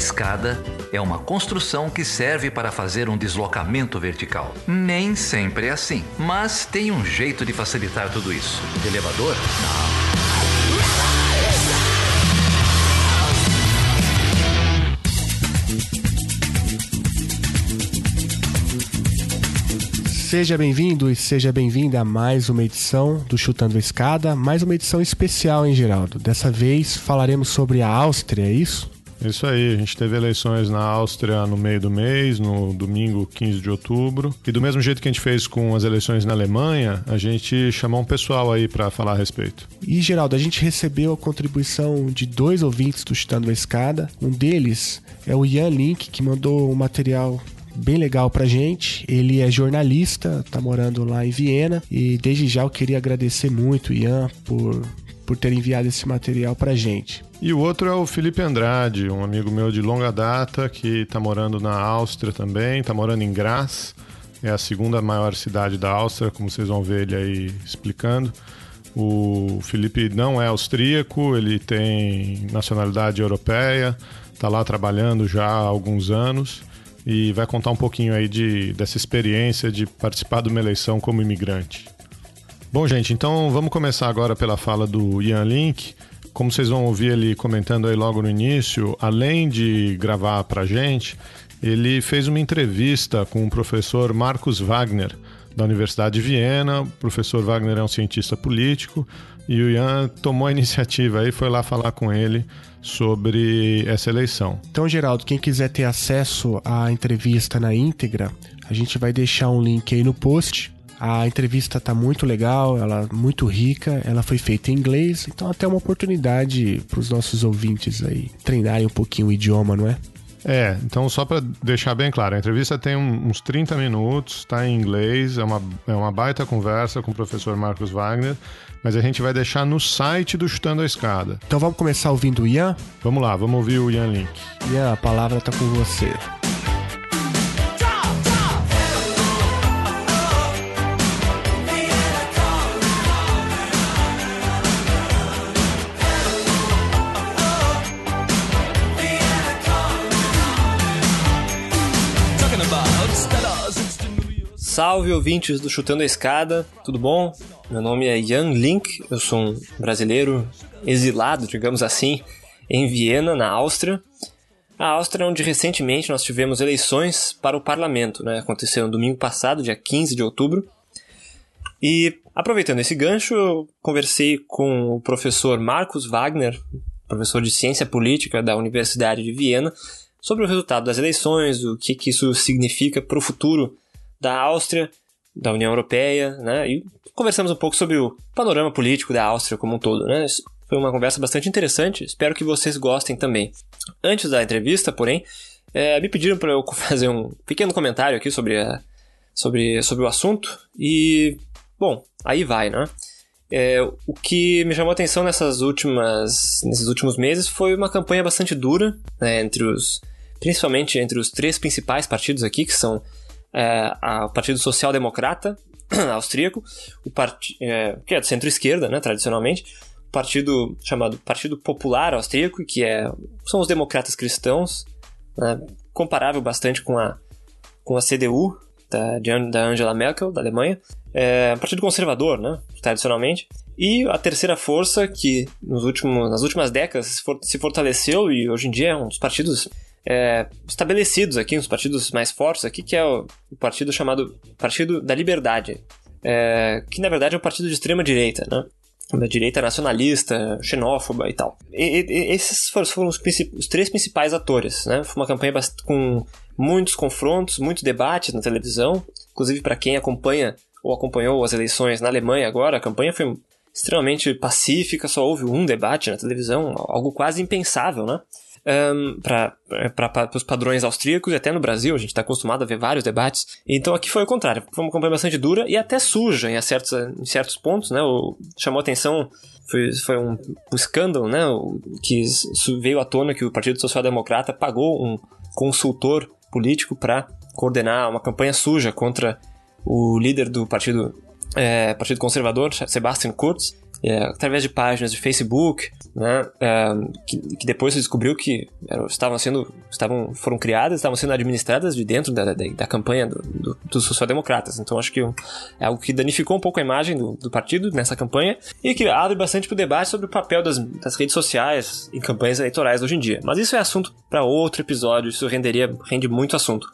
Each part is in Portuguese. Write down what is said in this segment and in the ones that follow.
escada é uma construção que serve para fazer um deslocamento vertical. Nem sempre é assim, mas tem um jeito de facilitar tudo isso. elevador? Não. Seja bem-vindo e seja bem-vinda a mais uma edição do Chutando a Escada, mais uma edição especial, hein, Geraldo? Dessa vez falaremos sobre a Áustria, é isso? Isso aí, a gente teve eleições na Áustria no meio do mês, no domingo 15 de outubro. E do mesmo jeito que a gente fez com as eleições na Alemanha, a gente chamou um pessoal aí para falar a respeito. E, Geraldo, a gente recebeu a contribuição de dois ouvintes do Chutando a Escada. Um deles é o Ian Link, que mandou um material bem legal pra gente. Ele é jornalista, tá morando lá em Viena e desde já eu queria agradecer muito, Ian, por, por ter enviado esse material pra gente. E o outro é o Felipe Andrade, um amigo meu de longa data que está morando na Áustria também, está morando em Graz, é a segunda maior cidade da Áustria, como vocês vão ver ele aí explicando. O Felipe não é austríaco, ele tem nacionalidade europeia, está lá trabalhando já há alguns anos e vai contar um pouquinho aí de, dessa experiência de participar de uma eleição como imigrante. Bom, gente, então vamos começar agora pela fala do Ian Link. Como vocês vão ouvir ele comentando aí logo no início, além de gravar pra gente, ele fez uma entrevista com o professor Marcos Wagner, da Universidade de Viena. O professor Wagner é um cientista político e o Ian tomou a iniciativa aí, foi lá falar com ele sobre essa eleição. Então, Geraldo, quem quiser ter acesso à entrevista na íntegra, a gente vai deixar um link aí no post. A entrevista está muito legal, ela é muito rica, ela foi feita em inglês, então até uma oportunidade para os nossos ouvintes aí treinarem um pouquinho o idioma, não é? É, então só para deixar bem claro, a entrevista tem uns 30 minutos, está em inglês, é uma, é uma baita conversa com o professor Marcos Wagner, mas a gente vai deixar no site do Chutando a Escada. Então vamos começar ouvindo o Ian? Vamos lá, vamos ouvir o Ian Link. Ian, a palavra está com você. Salve ouvintes do Chutando a Escada, tudo bom? Meu nome é Jan Link, eu sou um brasileiro exilado, digamos assim, em Viena, na Áustria. A Áustria é onde recentemente nós tivemos eleições para o parlamento, né? Aconteceu no domingo passado, dia 15 de outubro. E aproveitando esse gancho, eu conversei com o professor Marcos Wagner, professor de ciência política da Universidade de Viena, sobre o resultado das eleições, o que, que isso significa para o futuro da Áustria, da União Europeia, né? E conversamos um pouco sobre o panorama político da Áustria como um todo, né? Foi uma conversa bastante interessante, espero que vocês gostem também. Antes da entrevista, porém, é, me pediram para eu fazer um pequeno comentário aqui sobre, a, sobre, sobre o assunto e, bom, aí vai, né? É, o que me chamou a atenção nessas últimas, nesses últimos meses foi uma campanha bastante dura, né, entre os, principalmente entre os três principais partidos aqui, que são é, o Partido Social Democrata austríaco, o part... É, que é de centro-esquerda, né, tradicionalmente, o partido chamado Partido Popular Austríaco, que é, são os democratas cristãos, né, comparável bastante com a, com a CDU da, da Angela Merkel, da Alemanha, é, Partido Conservador, né, tradicionalmente, e a terceira força que nos últimos, nas últimas décadas se fortaleceu e hoje em dia é um dos partidos é, estabelecidos aqui, uns partidos mais fortes aqui, que é o, o partido chamado Partido da Liberdade, é, que na verdade é um partido de extrema direita, né? Da direita nacionalista, xenófoba e tal. E, e, esses foram, os, os, três principais atores, né? Foi uma campanha com muitos confrontos, muitos debates na televisão. Inclusive, para quem acompanha ou acompanhou as eleições na Alemanha agora, a campanha foi extremamente pacífica, só houve um debate na televisão, algo quase impensável, né? Um, para os padrões austríacos e até no Brasil, a gente está acostumado a ver vários debates. Então aqui foi o contrário, foi uma campanha bastante dura e até suja em certos, em certos pontos, né? O, chamou atenção, foi, foi um, um escândalo, né? Que veio à tona que o Partido Social Democrata pagou um consultor político para coordenar uma campanha suja contra o líder do partido, é, partido Conservador, Sebastian Kurz, é, através de páginas de Facebook, né, é, que, que, depois se descobriu que eram, estavam sendo, estavam, foram criadas, estavam sendo administradas de dentro da, da, da campanha do, do, dos social-democratas. Então acho que é algo que danificou um pouco a imagem do, do partido nessa campanha e que abre bastante para o debate sobre o papel das, das redes sociais em campanhas eleitorais hoje em dia. Mas isso é assunto para outro episódio, isso renderia, rende muito assunto.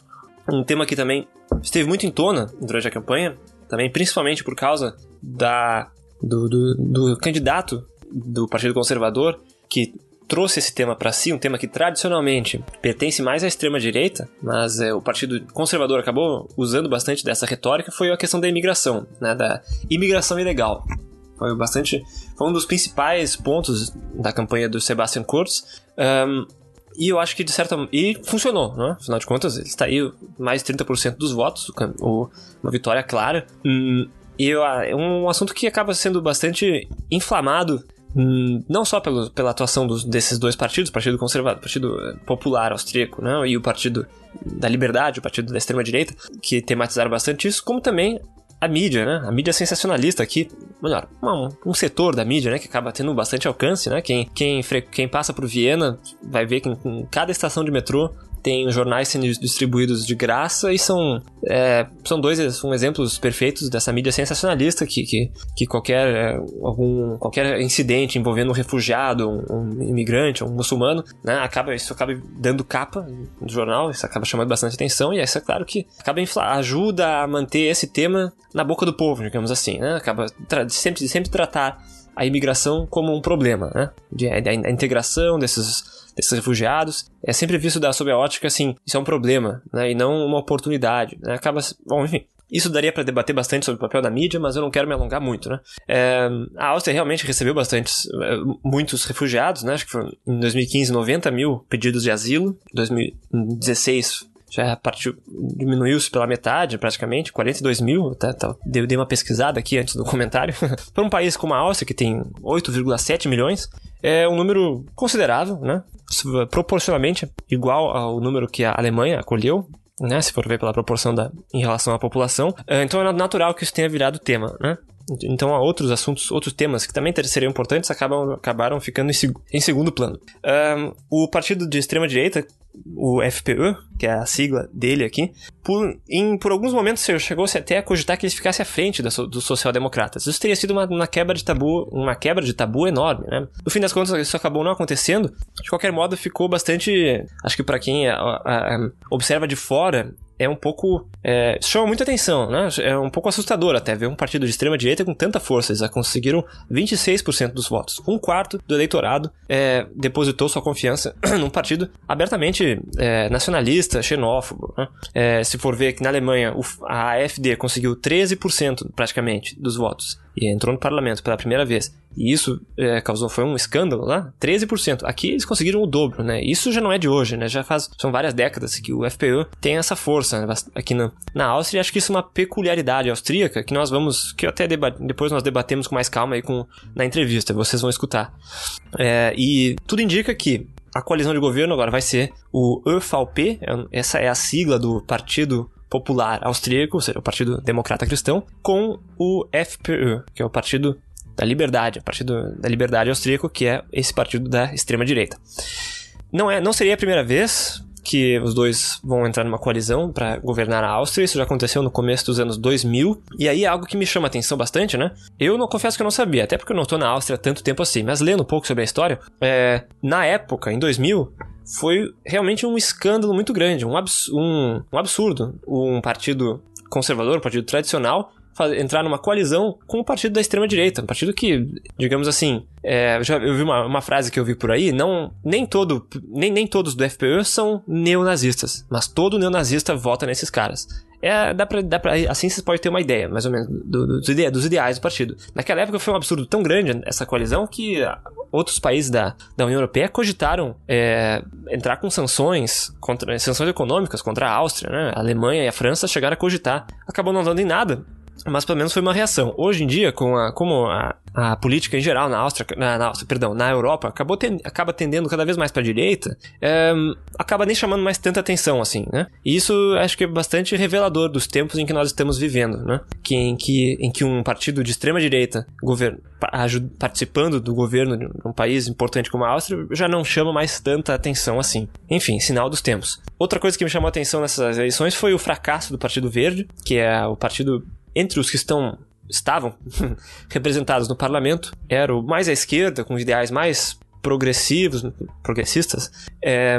Um tema que também esteve muito em tona durante a campanha, também principalmente por causa da, do, do, do candidato do Partido Conservador, que trouxe esse tema para si, um tema que tradicionalmente pertence mais à extrema direita, mas é, o Partido Conservador acabou usando bastante dessa retórica, foi a questão da imigração, né, da imigração ilegal. Foi bastante, foi um dos principais pontos da campanha do Sebastian Kurz. Um, e eu acho que de certa e funcionou, né? Afinal de contas, ele está aí mais de 30% dos votos, uma vitória clara. Hum, e eu, é um assunto que acaba sendo bastante inflamado hum, não só pelo, pela atuação dos, desses dois partidos, o Partido Conservador, Partido eh, Popular Austríaco, né, e o Partido da Liberdade, o Partido da Extrema-Direita, que tematizaram bastante isso, como também a mídia, né? A mídia sensacionalista aqui, melhor, um, setor da mídia, né? Que acaba tendo bastante alcance, né? Quem, quem, quem passa por Viena vai ver que em cada estação de metrô tem jornais sendo distribuídos de graça e são, é, são dois são exemplos perfeitos dessa mídia sensacionalista que, que, que qualquer, é, algum, qualquer incidente envolvendo um refugiado, um, um, imigrante, um muçulmano, né, acaba, isso acaba dando capa no jornal, isso acaba chamando bastante atenção e isso é claro que acaba ajuda a manter esse tema na boca do povo, digamos assim, né, acaba sempre, sempre tratar a imigração como um problema, né, de, a, a integração desses desses refugiados, é sempre visto da, sob a ótica assim, isso é um problema, né, e não uma oportunidade, né, acaba, bom, enfim, isso daria para debater bastante sobre o papel da mídia, mas eu não quero me alongar muito, né? É, a Áustria realmente recebeu bastantes, é, muitos refugiados, né? Acho que foram em 2015 90 mil pedidos de asilo, em 2016 já partiu, diminuiu-se pela metade, praticamente, 42 mil, tá, tá, dei, dei uma pesquisada aqui antes do comentário. Para um país como a Áustria, que tem 8,7 milhões, é um número considerável, né? Proporcionalmente igual ao número que a Alemanha acolheu, né? Se for ver pela proporção da, em relação à população. É, então é natural que isso tenha virado tema, né? Então, há outros assuntos, outros temas que também seriam importantes acabam, acabaram ficando em, em segundo plano. Um, o partido de extrema-direita o FPE, que é a sigla dele aqui, por, em, por alguns momentos chegou-se até a cogitar que ele ficasse à frente da, dos social-democratas. Isso teria sido uma, uma, quebra de tabu, uma quebra de tabu enorme, né? No fim das contas, isso acabou não acontecendo. De qualquer modo, ficou bastante. Acho que para quem a, a, a, observa de fora, é um pouco. É, chama muita atenção, né? É um pouco assustador até ver um partido de extrema direita com tanta força. Eles já conseguiram 26% dos votos. Um quarto do eleitorado é, depositou sua confiança num partido abertamente é, nacionalista, xenófobo. Né? É, se for ver que na Alemanha a AfD conseguiu 13% praticamente dos votos e entrou no parlamento pela primeira vez, e isso é, causou, foi um escândalo lá, 13%. Aqui eles conseguiram o dobro, né? Isso já não é de hoje, né? Já faz, são várias décadas que o FPÖ tem essa força né? aqui na, na Áustria, e acho que isso é uma peculiaridade austríaca que nós vamos, que até depois nós debatemos com mais calma aí com, na entrevista, vocês vão escutar. É, e tudo indica que a coalizão de governo agora vai ser o ÖVP, é, essa é a sigla do Partido Popular Austríaco, ou seja, o Partido Democrata Cristão, com o FPÖ, que é o Partido da Liberdade, o Partido da Liberdade Austríaco, que é esse partido da extrema direita. Não é, não seria a primeira vez que os dois vão entrar numa coalizão para governar a Áustria. Isso já aconteceu no começo dos anos 2000. E aí é algo que me chama a atenção bastante, né? Eu não confesso que eu não sabia, até porque eu não estou na Áustria há tanto tempo assim. Mas lendo um pouco sobre a história, é, na época, em 2000, foi realmente um escândalo muito grande, um, abs um, um absurdo. Um partido conservador, um partido tradicional, entrar numa coalizão com o partido da extrema-direita. Um partido que, digamos assim, é, já, eu vi uma, uma, frase que eu vi por aí, não, nem, todo, nem, nem todos do FPÖ são neonazistas, mas todo neonazista vota nesses caras. É, dá pra, dá pra, assim você pode ter uma ideia, mais ou menos, do, do, dos, ide dos ideais do partido. Naquela época foi um absurdo tão grande essa coalizão que outros países da, da União Europeia cogitaram é, entrar com sanções, contra, sanções econômicas contra a Áustria, né? A Alemanha e a França chegaram a cogitar. Acabou não dando em nada, mas pelo menos foi uma reação. Hoje em dia, com a, como a, a política em geral na Áustria, na, na perdão, na Europa, acabou ten, acaba tendendo cada vez mais para a direita, é, acaba nem chamando mais tanta atenção assim, né? E isso acho que é bastante revelador dos tempos em que nós estamos vivendo, né? Que, em, que, em que um partido de extrema direita governo, participando do governo de um país importante como a Áustria já não chama mais tanta atenção assim. Enfim, sinal dos tempos. Outra coisa que me chamou a atenção nessas eleições foi o fracasso do Partido Verde, que é o partido entre os que estão estavam representados no parlamento, era o mais à esquerda, com ideais mais progressivos, progressistas, é,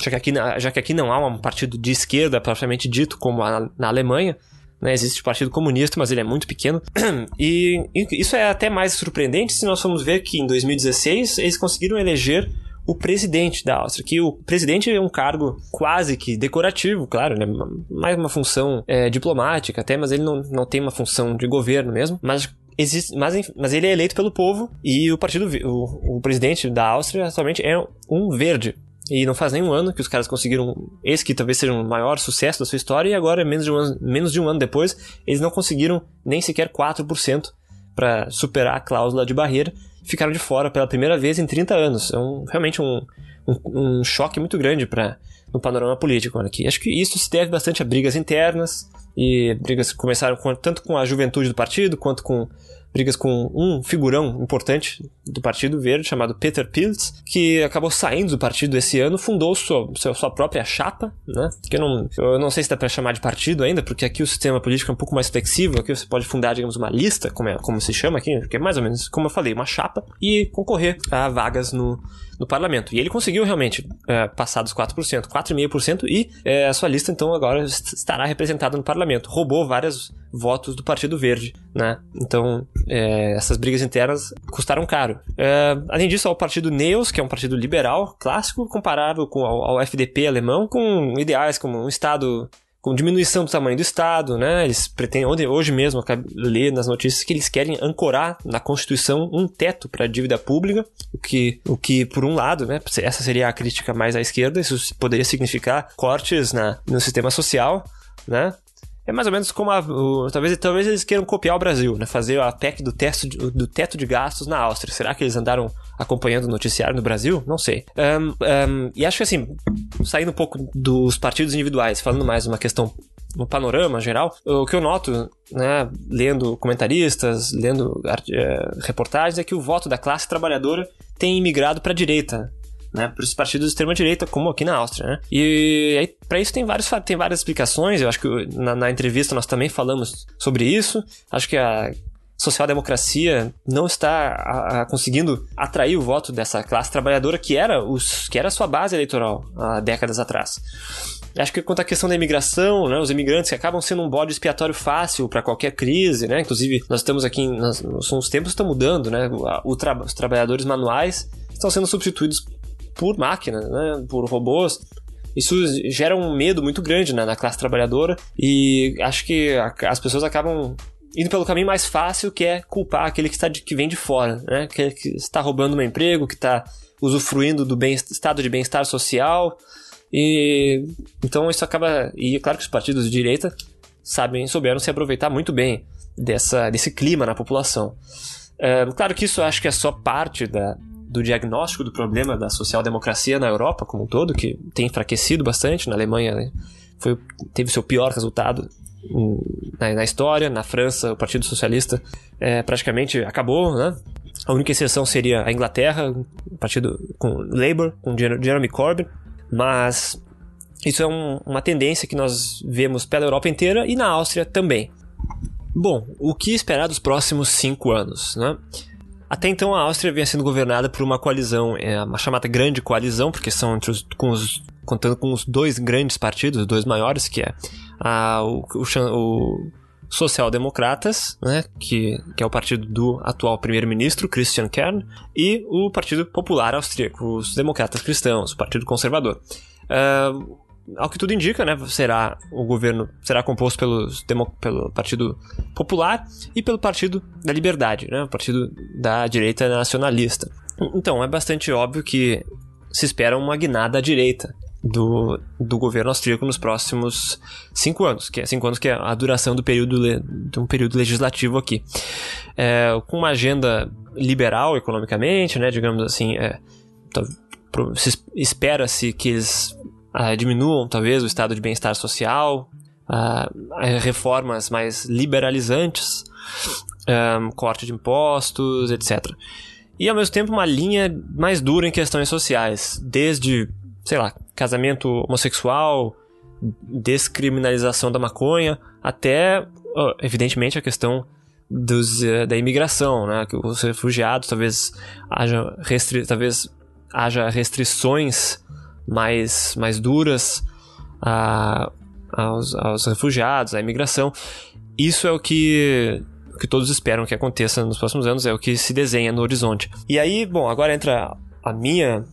já, que aqui, já que aqui não há um partido de esquerda propriamente dito, como a, na Alemanha, né, existe o Partido Comunista, mas ele é muito pequeno. E isso é até mais surpreendente se nós formos ver que em 2016 eles conseguiram eleger o presidente da Áustria, que o presidente é um cargo quase que decorativo, claro, né? mais uma função é, diplomática até, mas ele não, não tem uma função de governo mesmo, mas existe, mas, mas ele é eleito pelo povo e o partido, o, o presidente da Áustria atualmente é um verde. E não faz nem um ano que os caras conseguiram esse que talvez seja o maior sucesso da sua história, e agora, menos de um ano, menos de um ano depois, eles não conseguiram nem sequer 4% para superar a cláusula de barreira ficaram de fora pela primeira vez em 30 anos. É um, realmente um, um, um choque muito grande para no panorama político aqui. Acho que isso se deve bastante a brigas internas e brigas que começaram com, tanto com a juventude do partido quanto com brigas com um figurão importante do Partido Verde, chamado Peter Pilz, que acabou saindo do partido esse ano, fundou sua, sua própria chapa, né? Que eu não, eu não sei se dá para chamar de partido ainda, porque aqui o sistema político é um pouco mais flexível, aqui você pode fundar, digamos, uma lista, como, é, como se chama aqui, que é mais ou menos, como eu falei, uma chapa, e concorrer a vagas no, no parlamento. E ele conseguiu realmente é, passar dos 4%, 4,5%, e é, a sua lista então agora estará representada no parlamento. Roubou vários votos do Partido Verde, né? Então, é, essas brigas internas custaram caro. É, além disso, há o Partido Neos, que é um partido liberal clássico, comparado com, ao, ao FDP alemão, com ideais como um Estado com diminuição do tamanho do Estado, né? Eles pretendem, hoje mesmo, ler nas notícias que eles querem ancorar na Constituição um teto para a dívida pública, o que, o que, por um lado, né? Essa seria a crítica mais à esquerda, isso poderia significar cortes na, no sistema social, né? É mais ou menos como a, o, talvez, talvez eles queiram copiar o Brasil, né? Fazer a PEC do, teto de, do teto de gastos na Áustria. Será que eles andaram acompanhando o noticiário no Brasil? Não sei. Um, um, e acho que assim, saindo um pouco dos partidos individuais, falando mais uma questão no panorama geral, o que eu noto, né, lendo comentaristas, lendo é, reportagens, é que o voto da classe trabalhadora tem migrado para a direita né, para os partidos de extrema direita, como aqui na Áustria, né? E para isso tem vários tem várias explicações. Eu acho que na, na entrevista nós também falamos sobre isso. Acho que a social-democracia não está a, a, conseguindo atrair o voto dessa classe trabalhadora que era, os, que era a sua base eleitoral há décadas atrás. Acho que quanto à questão da imigração, né, os imigrantes que acabam sendo um bode expiatório fácil para qualquer crise, né? Inclusive, nós estamos aqui, nós, os tempos estão mudando, né? O tra, os trabalhadores manuais estão sendo substituídos por máquinas, né, por robôs. Isso gera um medo muito grande né, na classe trabalhadora e acho que as pessoas acabam indo pelo caminho mais fácil, que é culpar aquele que, está de, que vem de fora, né, que, que está roubando um emprego, que está usufruindo do bem, estado de bem-estar social. E então isso acaba. E é claro que os partidos de direita sabem, souberam se aproveitar muito bem dessa, desse clima na população. É, claro que isso acho que é só parte da, do diagnóstico do problema da social-democracia na Europa como um todo, que tem enfraquecido bastante. Na Alemanha né, foi, teve seu pior resultado na, na, história. Na França, o Partido Socialista é, praticamente acabou. Né? A única exceção seria a Inglaterra, o partido com Labour, com Jeremy Corbyn. Mas isso é um, uma tendência que nós vemos pela Europa inteira e na Áustria também. Bom, o que esperar dos próximos cinco anos? Né? Até então a Áustria vinha sendo governada por uma coalizão, é, uma chamada Grande Coalizão, porque são os, com os, contando com os dois grandes partidos, os dois maiores, que é a, o, o, o Social-Democratas, né, que, que é o partido do atual primeiro-ministro Christian Kern, e o Partido Popular Austríaco, os Democratas Cristãos, o Partido Conservador. Uh, ao que tudo indica, né, será o governo será composto pelos, pelo Partido Popular e pelo Partido da Liberdade, né, o partido da direita nacionalista. Então, é bastante óbvio que se espera uma guinada à direita do, do governo austríaco nos próximos cinco anos, que é cinco anos que é a duração do período de um período legislativo aqui, é, com uma agenda liberal economicamente, né, digamos assim, é, espera-se que eles ah, diminuam talvez o estado de bem-estar social, ah, reformas mais liberalizantes, um, corte de impostos, etc. E ao mesmo tempo uma linha mais dura em questões sociais, desde, sei lá, casamento homossexual, descriminalização da maconha, até, evidentemente, a questão dos, uh, da imigração, né? Que os refugiados talvez haja, restri talvez haja restrições mais, mais duras a, aos, aos refugiados, à imigração. Isso é o que o que todos esperam que aconteça nos próximos anos, é o que se desenha no horizonte. E aí, bom, agora entra a minha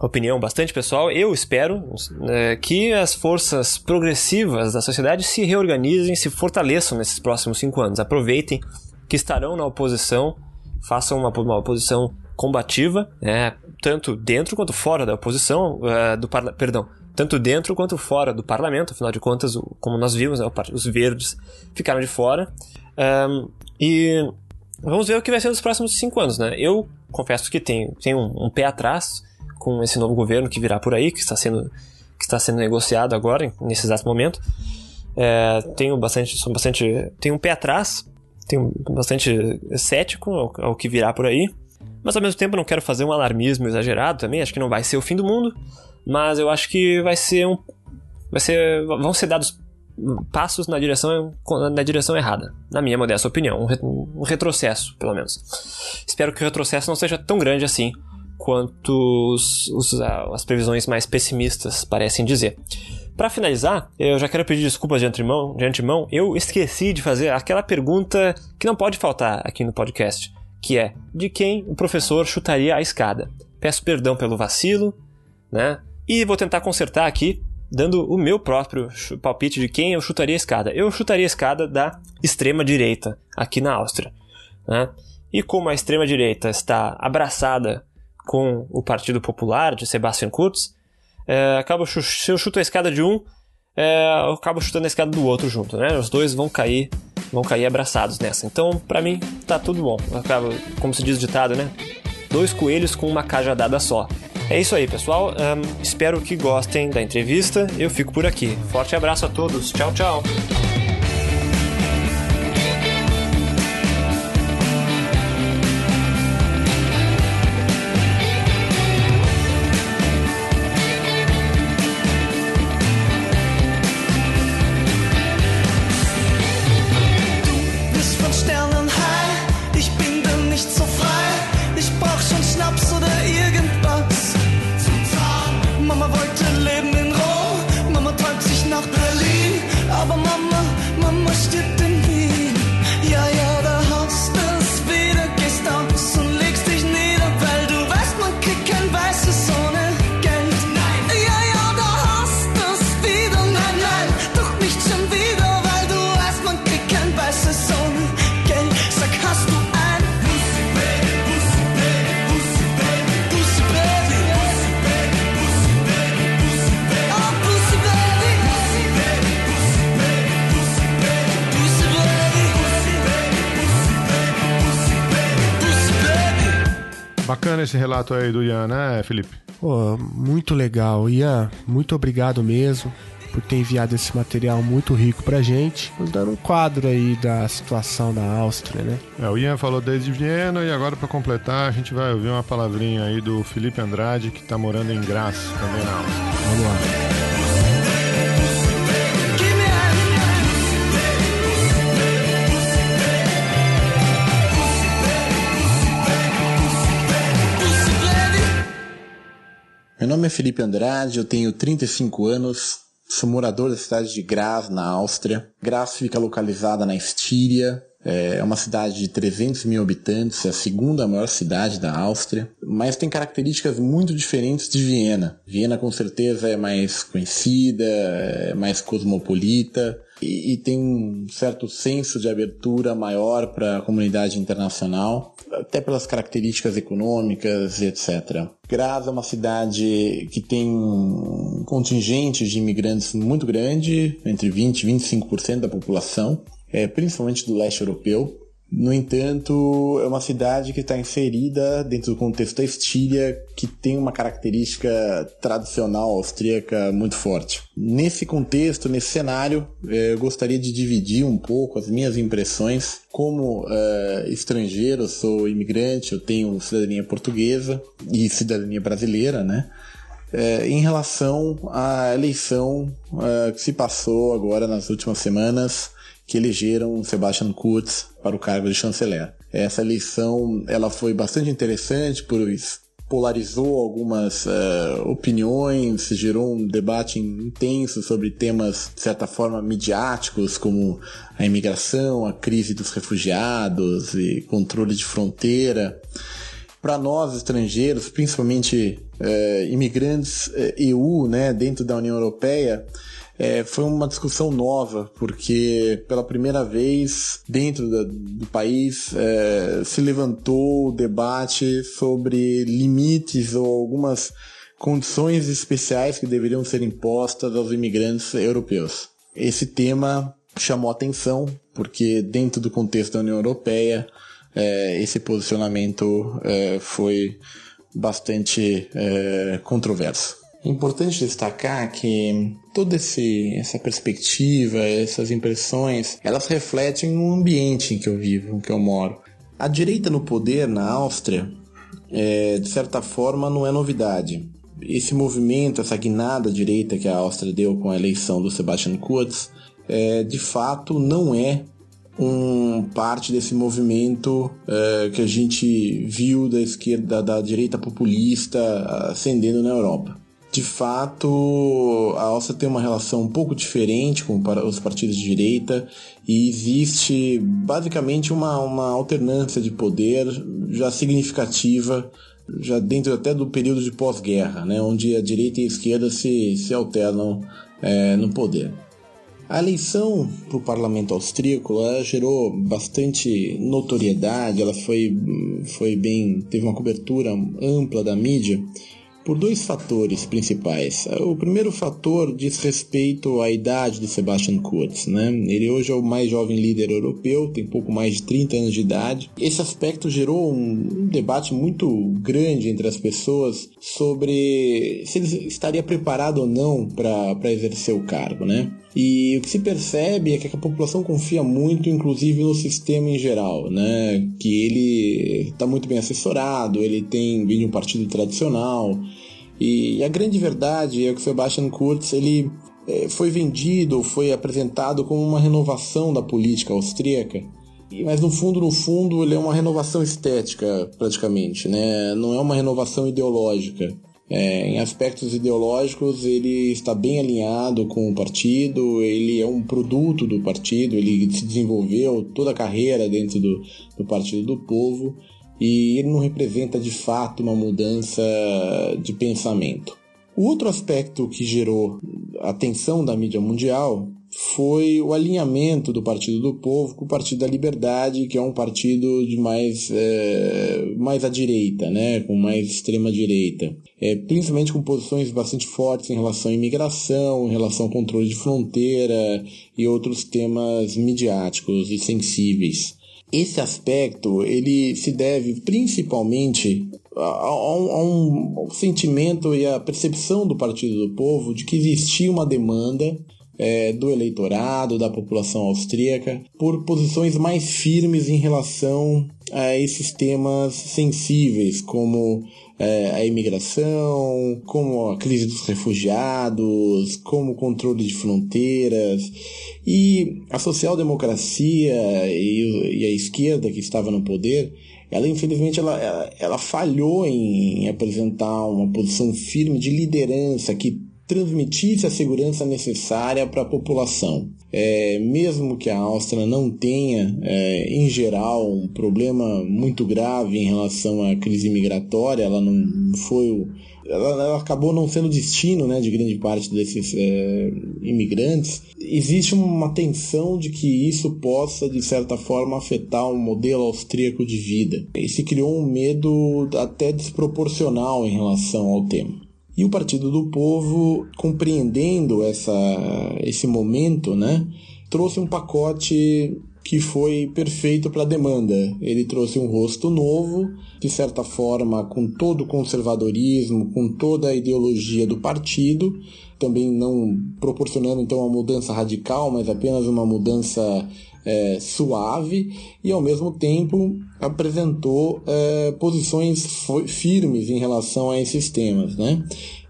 opinião bastante pessoal. Eu espero é, que as forças progressivas da sociedade se reorganizem, se fortaleçam nesses próximos cinco anos. Aproveitem que estarão na oposição, façam uma, uma oposição combativa, né, tanto dentro quanto fora da oposição, uh, do perdão, tanto dentro quanto fora do parlamento, afinal de contas, como nós vimos, né, os verdes ficaram de fora. Um, e vamos ver o que vai ser nos próximos cinco anos, né? Eu confesso que tenho, tenho um, um, pé atrás com esse novo governo que virá por aí, que está sendo, que está sendo negociado agora, nesse exato momento. É, tenho bastante, sou bastante, tenho um pé atrás, tenho bastante cético ao, ao que virá por aí. Mas ao mesmo tempo não quero fazer um alarmismo exagerado também, acho que não vai ser o fim do mundo, mas eu acho que vai ser um vai ser vão ser dados passos na direção, na direção errada, na minha modesta opinião. Um, retrocesso, pelo menos. Espero que o retrocesso não seja tão grande assim quanto os, os, as previsões mais pessimistas parecem dizer. Para finalizar, eu já quero pedir desculpas de antemão, de antemão. Eu esqueci de fazer aquela pergunta que não pode faltar aqui no podcast, que é: de quem o professor chutaria a escada? Peço perdão pelo vacilo, né? E vou tentar consertar aqui dando o meu próprio palpite de quem eu chutaria a escada. Eu chutaria a escada da extrema-direita aqui na Áustria. Né? E como a extrema-direita está abraçada com o Partido Popular de Sebastian Kurz, é, acabo, se eu chuto a escada de um, é, eu acabo chutando a escada do outro junto. Né? Os dois vão cair vão cair abraçados nessa. Então, para mim, tá tudo bom. acabo, como se diz o ditado, né? Dois coelhos com uma cajadada só. É isso aí, pessoal. Um, espero que gostem da entrevista. Eu fico por aqui. Forte abraço a todos. Tchau, tchau. Esse relato aí do Ian, né, Felipe? Pô, muito legal. Ian, muito obrigado mesmo por ter enviado esse material muito rico pra gente, nos dando um quadro aí da situação na Áustria, né? É, o Ian falou desde Viena e agora para completar a gente vai ouvir uma palavrinha aí do Felipe Andrade que tá morando em Graz, também na Áustria. Vamos lá. Meu nome é Felipe Andrade, eu tenho 35 anos, sou morador da cidade de Graz, na Áustria. Graz fica localizada na Estíria, é uma cidade de 300 mil habitantes, é a segunda maior cidade da Áustria, mas tem características muito diferentes de Viena. Viena com certeza é mais conhecida, é mais cosmopolita, e, e tem um certo senso de abertura maior para a comunidade internacional, até pelas características econômicas e etc. Graz é uma cidade que tem um contingente de imigrantes muito grande, entre 20 e 25% da população, é, principalmente do leste europeu. No entanto, é uma cidade que está inserida dentro do contexto da Estíria, que tem uma característica tradicional austríaca muito forte. Nesse contexto, nesse cenário, eh, eu gostaria de dividir um pouco as minhas impressões. Como uh, estrangeiro, sou imigrante, eu tenho cidadania portuguesa e cidadania brasileira, né? É, em relação à eleição uh, que se passou agora nas últimas semanas que elegeram Sebastian Kurz para o cargo de chanceler. Essa eleição ela foi bastante interessante, pois polarizou algumas uh, opiniões, gerou um debate intenso sobre temas, de certa forma, midiáticos, como a imigração, a crise dos refugiados e controle de fronteira. Para nós, estrangeiros, principalmente uh, imigrantes uh, eh, EU, né, dentro da União Europeia, é, foi uma discussão nova, porque pela primeira vez dentro da, do país é, se levantou o debate sobre limites ou algumas condições especiais que deveriam ser impostas aos imigrantes europeus. Esse tema chamou atenção porque dentro do contexto da União Europeia é, esse posicionamento é, foi bastante é, controverso. É importante destacar que toda esse, essa perspectiva, essas impressões, elas refletem o ambiente em que eu vivo, em que eu moro. A direita no poder na Áustria, é, de certa forma, não é novidade. Esse movimento, essa guinada direita que a Áustria deu com a eleição do Sebastian Kurz, é, de fato não é um parte desse movimento é, que a gente viu da esquerda, da direita populista ascendendo na Europa de fato, a Áustria tem uma relação um pouco diferente com os partidos de direita e existe basicamente uma, uma alternância de poder já significativa, já dentro até do período de pós-guerra, né, onde a direita e a esquerda se, se alternam é, no poder. A eleição para o parlamento austríaco gerou bastante notoriedade, ela foi, foi bem, teve uma cobertura ampla da mídia por dois fatores principais. O primeiro fator diz respeito à idade de Sebastian Kurz. Né? Ele hoje é o mais jovem líder europeu, tem pouco mais de 30 anos de idade. Esse aspecto gerou um, debate muito grande entre as pessoas sobre se ele estaria preparado ou não para exercer o cargo. Né? E o que se percebe é que a população confia muito, inclusive, no sistema em geral, né? Que ele está muito bem assessorado, ele tem de um partido tradicional. E a grande verdade é que o Sebastian Kurz ele é, foi vendido, foi apresentado como uma renovação da política austríaca. Mas no fundo, no fundo, ele é uma renovação estética, praticamente, né? Não é uma renovação ideológica. É, em aspectos ideológicos, ele está bem alinhado com o partido, ele é um produto do partido, ele se desenvolveu toda a carreira dentro do, do Partido do Povo e ele não representa de fato uma mudança de pensamento. O outro aspecto que gerou atenção da mídia mundial foi o alinhamento do Partido do Povo com o Partido da Liberdade, que é um partido de mais, é, mais à direita, né, com mais extrema direita, é, principalmente com posições bastante fortes em relação à imigração, em relação ao controle de fronteira e outros temas midiáticos e sensíveis. Esse aspecto ele se deve principalmente a, um, a um sentimento e a percepção do Partido do Povo de que existia uma demanda é, do eleitorado, da população austríaca, por posições mais firmes em relação a esses temas sensíveis, como é, a imigração, como a crise dos refugiados, como o controle de fronteiras. E a social-democracia e, e, a esquerda que estava no poder, ela infelizmente ela, ela, ela falhou em apresentar uma posição firme de liderança que transmitisse a segurança necessária para a população. É, mesmo que a Áustria não tenha, é, em geral, um problema muito grave em relação à crise migratória, ela não foi ela, ela, acabou não sendo destino né, de grande parte desses é, imigrantes, existe uma tensão de que isso possa, de certa forma, afetar o um modelo austríaco de vida. E se criou um medo até desproporcional em relação ao tema. E o Partido do Povo, compreendendo essa, esse momento, né, trouxe um pacote que foi perfeito para a demanda. Ele trouxe um rosto novo, de certa forma, com todo o conservadorismo, com toda a ideologia do partido, também não proporcionando então uma mudança radical, mas apenas uma mudança é, suave, e ao mesmo tempo apresentou é, posições firmes em relação a esses temas. Né?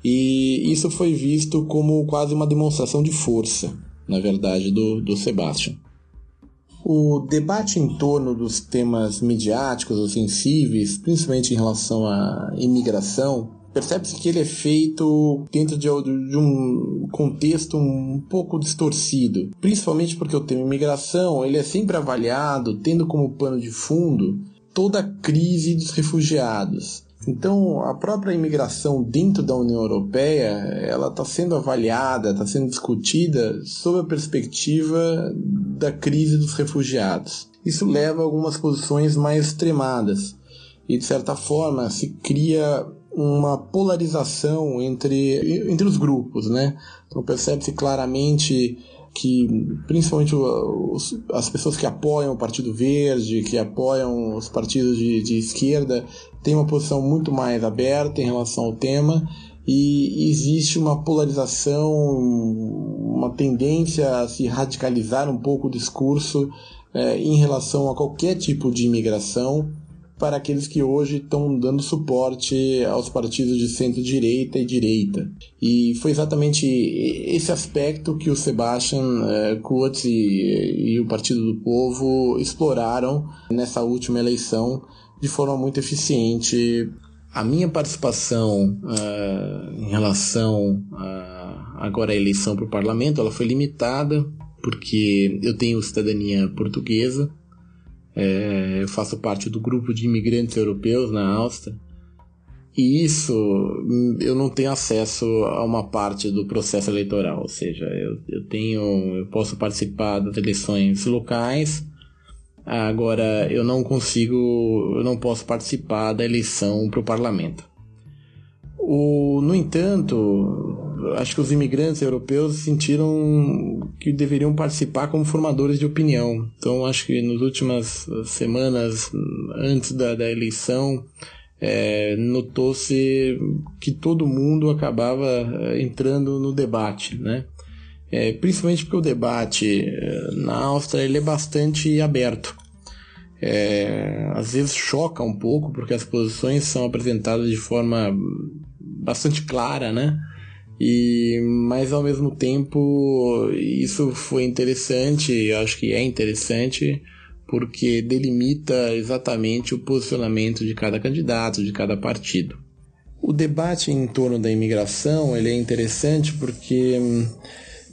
E isso foi visto como quase uma demonstração de força, na verdade, do, do Sebastian. O debate em torno dos temas midiáticos ou sensíveis, principalmente em relação à imigração, percebe-se que ele é feito dentro de, de, um contexto um pouco distorcido, principalmente porque o tema imigração ele é sempre avaliado tendo como pano de fundo toda a crise dos refugiados. Então, a própria imigração dentro da União Europeia, ela está sendo avaliada, está sendo discutida sob a perspectiva da crise dos refugiados. Isso leva a algumas posições mais extremadas e, de certa forma, se cria uma polarização entre, entre os grupos, né? Então percebe-se claramente que principalmente os, as pessoas que apoiam o Partido Verde, que apoiam os partidos de, de esquerda, têm uma posição muito mais aberta em relação ao tema e existe uma polarização, uma tendência a se radicalizar um pouco o discurso é, em relação a qualquer tipo de imigração para aqueles que hoje estão dando suporte aos partidos de centro-direita e direita. E foi exatamente esse aspecto que o Sebastian eh, Kurz e, e o Partido do Povo exploraram nessa última eleição de forma muito eficiente. A minha participação uh, em relação a, agora à eleição para o parlamento, ela foi limitada porque eu tenho cidadania portuguesa é, eu faço parte do grupo de imigrantes europeus na Áustria. E isso eu não tenho acesso a uma parte do processo eleitoral, ou seja, eu, eu tenho, eu posso participar das eleições locais. Agora eu não consigo, eu não posso participar da eleição para o parlamento. O, no entanto, acho que os imigrantes europeus sentiram que deveriam participar como formadores de opinião. Então, acho que nas últimas semanas, antes da, da eleição, é, notou-se que todo mundo acabava é, entrando no debate, né? É, principalmente porque o debate na Áustria ele é bastante aberto. É, às vezes choca um pouco porque as posições são apresentadas de forma bastante clara, né? E, mas ao mesmo tempo, isso foi interessante, acho que é interessante, porque delimita exatamente o posicionamento de cada candidato, de cada partido. O debate em torno da imigração ele é interessante porque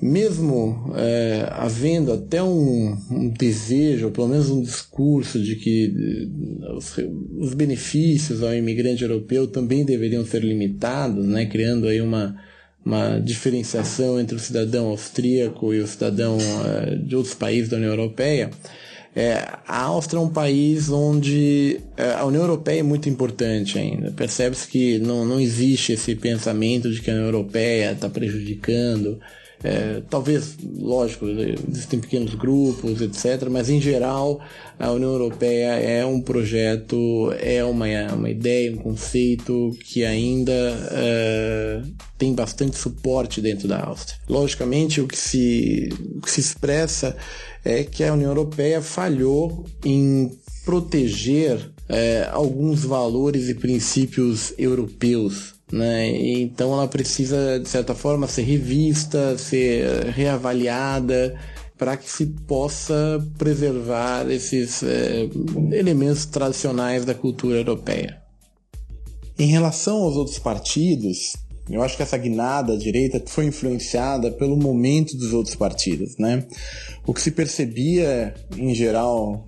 mesmo é, havendo até um, um, desejo, pelo menos um discurso de que eh, os, os, benefícios ao imigrante europeu também deveriam ser limitados, né, criando aí uma, uma diferenciação entre o cidadão austríaco e o cidadão uh, de outros países da União Europeia, é, a Áustria é um país onde uh, a União Europeia é muito importante ainda. Percebe-se que não, não existe esse pensamento de que a União Europeia está prejudicando é, talvez, lógico, existem pequenos grupos, etc., mas em geral a União Europeia é um projeto, é uma, uma ideia, um conceito que ainda é, tem bastante suporte dentro da Áustria. Logicamente, o que se, o que se expressa é que a União Europeia falhou em proteger é, alguns valores e princípios europeus né? Então ela precisa, de certa forma, ser revista, ser reavaliada para que se possa preservar esses é, elementos tradicionais da cultura europeia. Em relação aos outros partidos, Eu acho que essa guinada à direita foi influenciada pelo momento dos outros partidos, né? O que se percebia, em geral,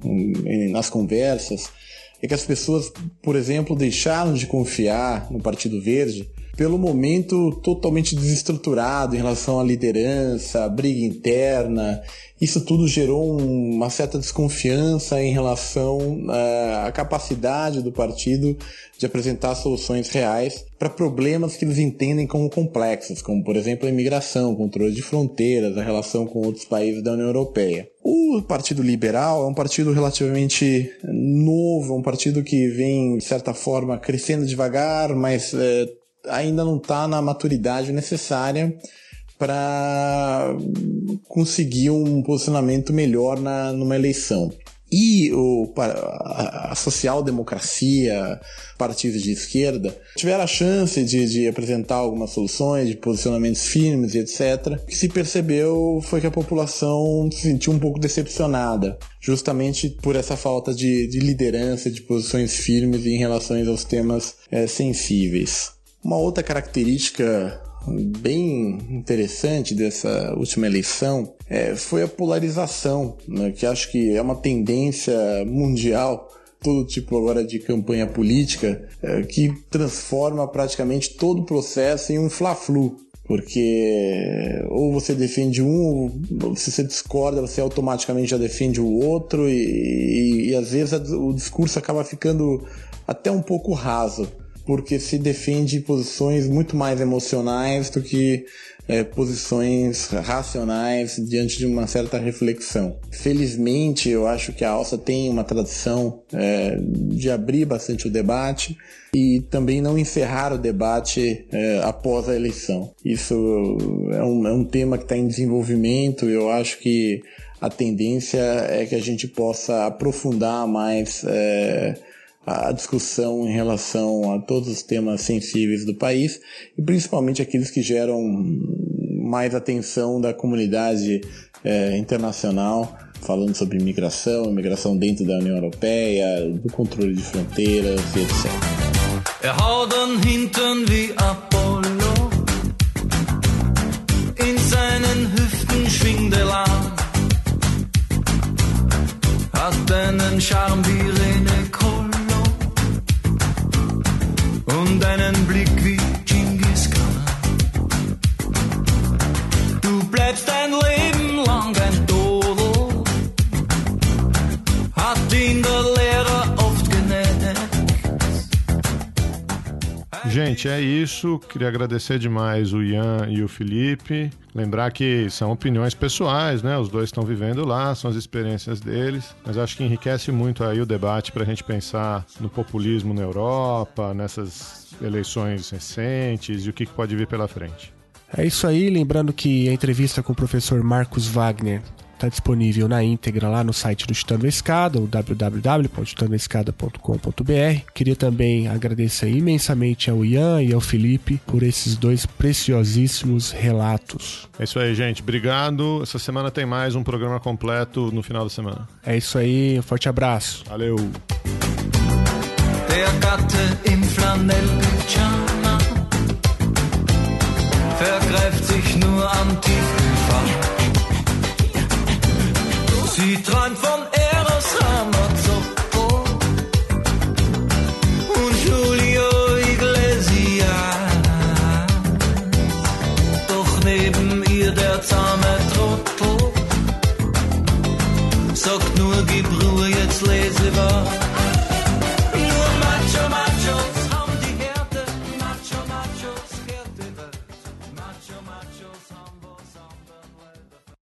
nas conversas, é que as pessoas, por exemplo, deixaram de confiar no Partido Verde pelo momento totalmente desestruturado em relação à liderança, briga interna. Isso tudo gerou uma certa desconfiança em relação uh, à capacidade do partido de apresentar soluções reais para problemas que eles entendem como complexos, como por exemplo a imigração, controle de fronteiras, a relação com outros países da União Europeia. O Partido Liberal é um partido relativamente novo, é um partido que vem, de certa forma, crescendo devagar, mas é, ainda não está na maturidade necessária para conseguir um posicionamento melhor na, numa eleição. E o, a social-democracia, partidos de esquerda, tiveram a chance de, de, apresentar algumas soluções, de posicionamentos firmes e etc. O que se percebeu foi que a população se sentiu um pouco decepcionada, justamente por essa falta de, de liderança, de posições firmes em relação aos temas é, sensíveis. Uma outra característica bem interessante dessa última eleição é, foi a polarização, né, que acho que é uma tendência mundial todo tipo agora de campanha política é, que transforma praticamente todo o processo em um fla-flu. Porque ou você defende um, se você discorda, você automaticamente já defende o outro, e, e, e às vezes o discurso acaba ficando até um pouco raso porque se defende posições muito mais emocionais do que é, posições racionais diante de uma certa reflexão. Felizmente, eu acho que a Alça tem uma tradição é, de abrir bastante o debate e também não encerrar o debate é, após a eleição. Isso é um, é um tema que está em desenvolvimento. Eu acho que a tendência é que a gente possa aprofundar mais é, a discussão em relação a todos os temas sensíveis do país e principalmente aqueles que geram mais atenção da comunidade é, internacional, falando sobre imigração, imigração dentro da União Europeia, do controle de fronteiras e etc. Hat einen Charme wie René und Gente, é isso. Queria agradecer demais o Ian e o Felipe. Lembrar que são opiniões pessoais, né? Os dois estão vivendo lá, são as experiências deles. Mas acho que enriquece muito aí o debate para a gente pensar no populismo na Europa, nessas eleições recentes e o que pode vir pela frente. É isso aí, lembrando que a entrevista com o professor Marcos Wagner está disponível na íntegra lá no site do Chutando a Escada, o www.chutandoaescada.com.br. Queria também agradecer imensamente ao Ian e ao Felipe por esses dois preciosíssimos relatos. É isso aí, gente. Obrigado. Essa semana tem mais um programa completo no final da semana. É isso aí. Um forte abraço. Valeu. Der Gatte im Flanellpyjama vergreift sich nur am. Sie träumt von Eresram